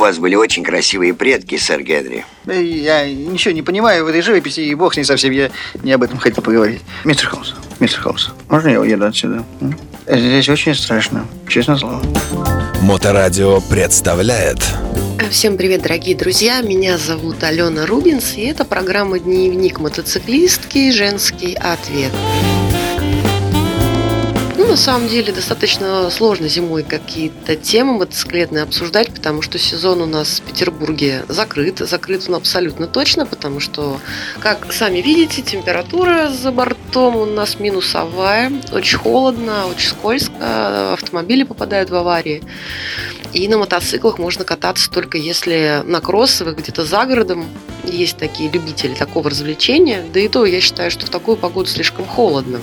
вас были очень красивые предки, сэр Генри. Я ничего не понимаю в этой живописи, и бог с ней совсем. Я не об этом хотел поговорить. Мистер Холмс, мистер Холмс, можно я уеду отсюда? Здесь очень страшно, честно слово. Моторадио представляет Всем привет, дорогие друзья! Меня зовут Алена Рубинс, и это программа «Дневник мотоциклистки. Женский ответ». На самом деле, достаточно сложно зимой какие-то темы мотоциклетные обсуждать, потому что сезон у нас в Петербурге закрыт. Закрыт он абсолютно точно, потому что, как сами видите, температура за бортом у нас минусовая, очень холодно, очень скользко, автомобили попадают в аварии. И на мотоциклах можно кататься только если на кроссовых где-то за городом есть такие любители такого развлечения. Да и то я считаю, что в такую погоду слишком холодно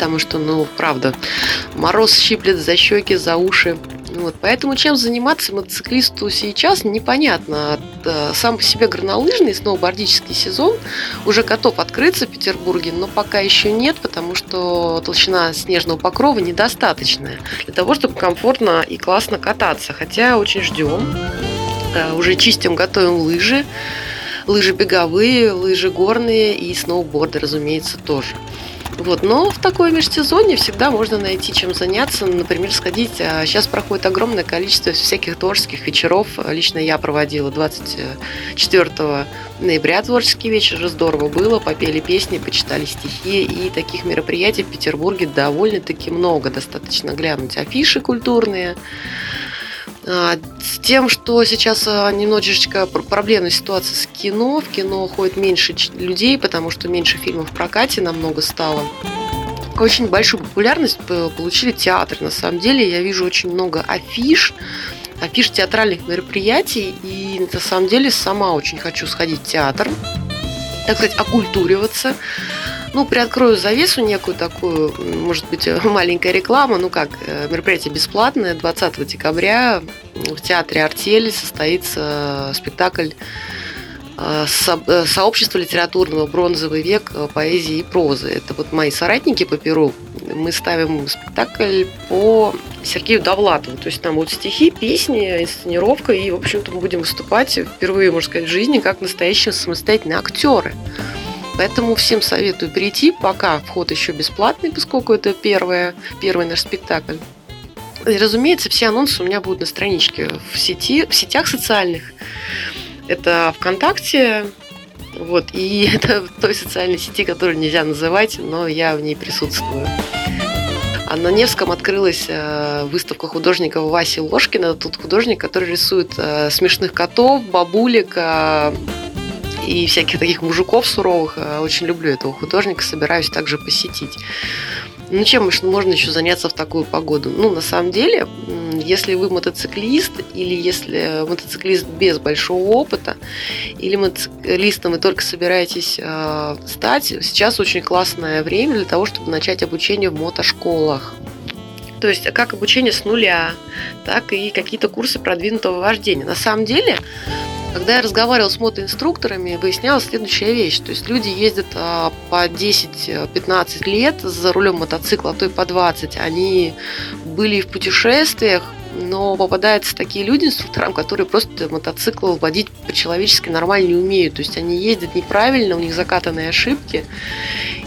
потому что, ну, правда, мороз щиплет за щеки, за уши. Вот, поэтому чем заниматься мотоциклисту сейчас, непонятно. Э, сам по себе горнолыжный сноубордический сезон уже готов открыться в Петербурге, но пока еще нет, потому что толщина снежного покрова недостаточная для того, чтобы комфортно и классно кататься. Хотя очень ждем. Э, уже чистим, готовим лыжи. Лыжи беговые, лыжи горные и сноуборды, разумеется, тоже. Вот. Но в такое межсезонье всегда можно найти чем заняться. Например, сходить. Сейчас а, проходит огромное количество всяких творческих вечеров. Лично я проводила 24 ноября творческий вечер. Здорово было. Попели песни, почитали стихи. И таких мероприятий в Петербурге довольно-таки много. Достаточно глянуть афиши культурные. А, с тем, что сейчас а, немножечко проблемная ситуация с кино. В кино ходит меньше людей, потому что меньше фильмов в прокате намного стало. Очень большую популярность получили театры. На самом деле я вижу очень много афиш, афиш театральных мероприятий. И на самом деле сама очень хочу сходить в театр, так сказать, окультуриваться. Ну, приоткрою завесу некую такую, может быть, маленькая реклама. Ну как, э, мероприятие бесплатное. 20 декабря в театре «Артель» состоится спектакль э, э, сообщество литературного «Бронзовый век» поэзии и прозы. Это вот мои соратники по Перу. Мы ставим спектакль по Сергею Довлатову. То есть там будут стихи, песни, инсценировка, и, в общем-то, мы будем выступать впервые, можно сказать, в жизни как настоящие самостоятельные актеры. Поэтому всем советую прийти, пока вход еще бесплатный, поскольку это первое, первый наш спектакль. И, разумеется, все анонсы у меня будут на страничке в сети, в сетях социальных. Это ВКонтакте, вот, и это в той социальной сети, которую нельзя называть, но я в ней присутствую. А на Невском открылась э, выставка художника Васи Ложкина. Тут художник, который рисует э, смешных котов, бабулек, э, и всяких таких мужиков суровых. Очень люблю этого художника, собираюсь также посетить. Ну, чем можно еще заняться в такую погоду? Ну, на самом деле, если вы мотоциклист, или если мотоциклист без большого опыта, или мотоциклистом вы только собираетесь э, стать, сейчас очень классное время для того, чтобы начать обучение в мотошколах. То есть как обучение с нуля, так и какие-то курсы продвинутого вождения. На самом деле, когда я разговаривала с мотоинструкторами, выяснялась следующая вещь. То есть люди ездят а, по 10-15 лет за рулем мотоцикла, а то и по 20. Они были в путешествиях, но попадаются такие люди, инструкторам, которые просто мотоцикл водить по-человечески нормально не умеют. То есть они ездят неправильно, у них закатанные ошибки.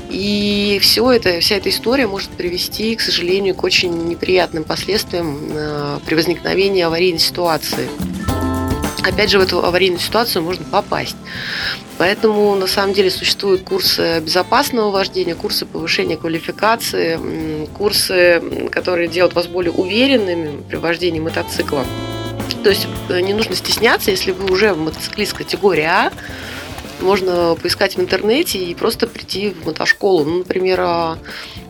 И все это, вся эта история может привести, к сожалению, к очень неприятным последствиям а, при возникновении аварийной ситуации опять же, в эту аварийную ситуацию можно попасть. Поэтому, на самом деле, существуют курсы безопасного вождения, курсы повышения квалификации, курсы, которые делают вас более уверенными при вождении мотоцикла. То есть э, не нужно стесняться, если вы уже в мотоциклист категории А, можно поискать в интернете и просто прийти в мотошколу. Ну, например, а,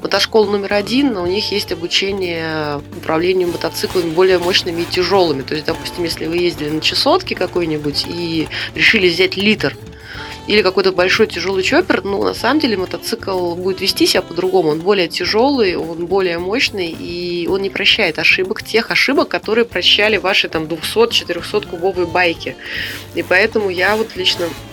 мотошкола номер один, у них есть обучение управлению мотоциклами более мощными и тяжелыми. То есть, допустим, если вы ездили на часотке какой-нибудь и решили взять литр, или какой-то большой тяжелый чоппер, ну, на самом деле мотоцикл будет вести себя по-другому. Он более тяжелый, он более мощный, и он не прощает ошибок, тех ошибок, которые прощали ваши там 200-400 кубовые байки. И поэтому я вот лично А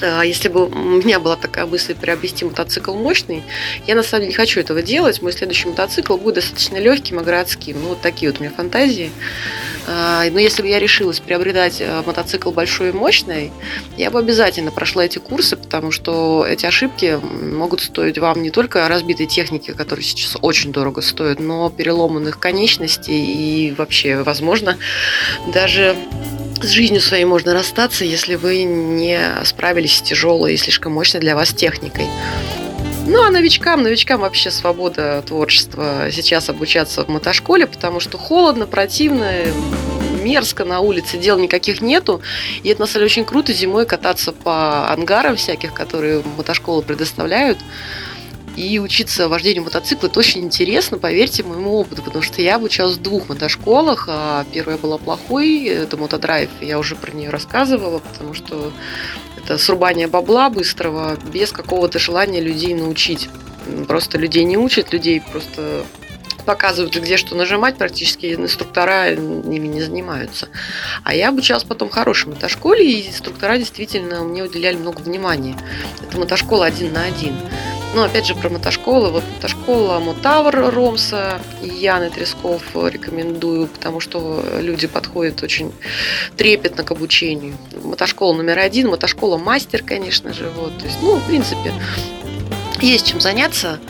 Если бы у меня была такая мысль приобрести мотоцикл мощный, я на самом деле не хочу этого делать. Мой следующий мотоцикл будет достаточно легким и городским. Ну, вот такие вот у меня фантазии. А, Но если бы я решилась приобретать э, мотоцикл большой и мощный, я бы обязательно прошла эти курсы, потому что эти ошибки могут стоить вам не только разбитой техники, которая сейчас очень дорого стоит, но переломанных конечностей и вообще, возможно, даже с жизнью своей можно расстаться, если вы не справились с тяжелой и слишком мощной для вас техникой. Ну, а новичкам, новичкам вообще свобода творчества сейчас обучаться в мотошколе, потому что холодно, противно, мерзко на улице, дел никаких нету. И это, на самом деле, очень круто зимой кататься по ангарам всяких, которые мотошколы предоставляют. И учиться вождению мотоцикла это очень интересно, поверьте моему опыту, потому что я обучалась в двух мотошколах. А первая была плохой, это мотодрайв, я уже про нее рассказывала, потому что это срубание бабла быстрого без какого-то желания людей научить. Просто людей не учат, людей просто показывают, где что нажимать, практически инструктора ими не занимаются. А я обучалась потом хорошей мотошколе, и инструктора действительно мне уделяли много внимания. Это мотошкола один на один. Ну, опять же, про мотошколы. Вот мотошкола Мотавр Ромса и Яны Тресков рекомендую, потому что люди подходят очень трепетно к обучению. Мотошкола номер один, мотошкола мастер, конечно же. Вот. То есть, ну, в принципе, есть чем заняться.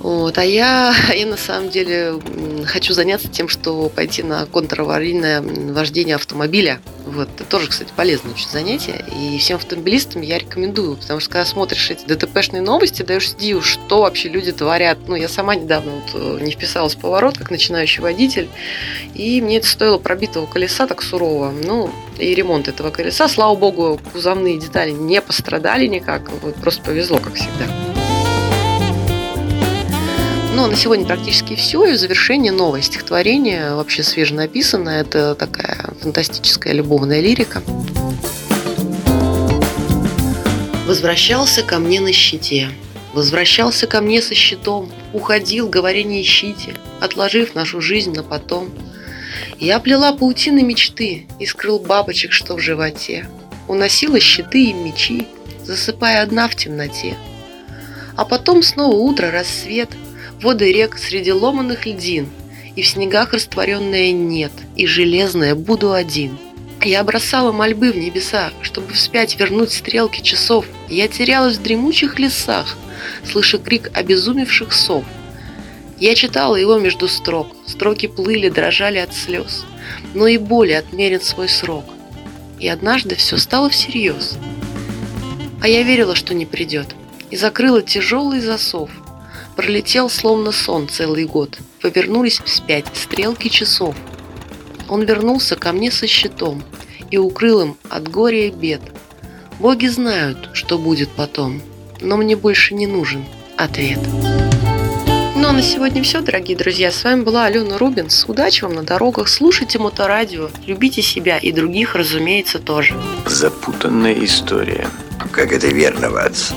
Вот. А я, я на самом деле хочу заняться тем, что пойти на контраварийное вождение автомобиля. Вот. Это тоже, кстати, полезное очень занятие. И всем автомобилистам я рекомендую, потому что когда смотришь эти ДТПшные новости, даешь диву, что вообще люди творят. Ну, я сама недавно вот э, не вписалась в поворот, как начинающий водитель, и мне это стоило пробитого колеса так сурово. Ну, и ремонт этого колеса. Слава богу, кузовные детали не пострадали никак. Вот, просто повезло, как всегда. Ну, на сегодня практически все. И в завершение новое стихотворение, вообще свеженаписанное. Это такая фантастическая любовная лирика. Возвращался ко мне на щите, Возвращался ко мне со щитом, Уходил, говоря не ищите, Отложив нашу жизнь на потом. Я плела паутины мечты И скрыл бабочек, что в животе, Уносила щиты и мечи, Засыпая одна в темноте. А потом снова утро, рассвет, Воды рек среди ломаных льдин, И в снегах растворенное нет, И железное буду один. Я бросала мольбы в небеса, Чтобы вспять вернуть стрелки часов. Я терялась в дремучих лесах, Слыша крик обезумевших сов. Я читала его между строк, Строки плыли, дрожали от слез, Но и боли отмерен свой срок. И однажды все стало всерьез. А я верила, что не придет, И закрыла тяжелый засов – Пролетел словно сон целый год. Повернулись вспять стрелки часов. Он вернулся ко мне со щитом и укрыл им от горя и бед. Боги знают, что будет потом, но мне больше не нужен ответ. Ну а на сегодня все, дорогие друзья. С вами была Алена Рубинс. Удачи вам на дорогах. Слушайте моторадио. Любите себя и других, разумеется, тоже. Запутанная история. Как это верно, Ватс?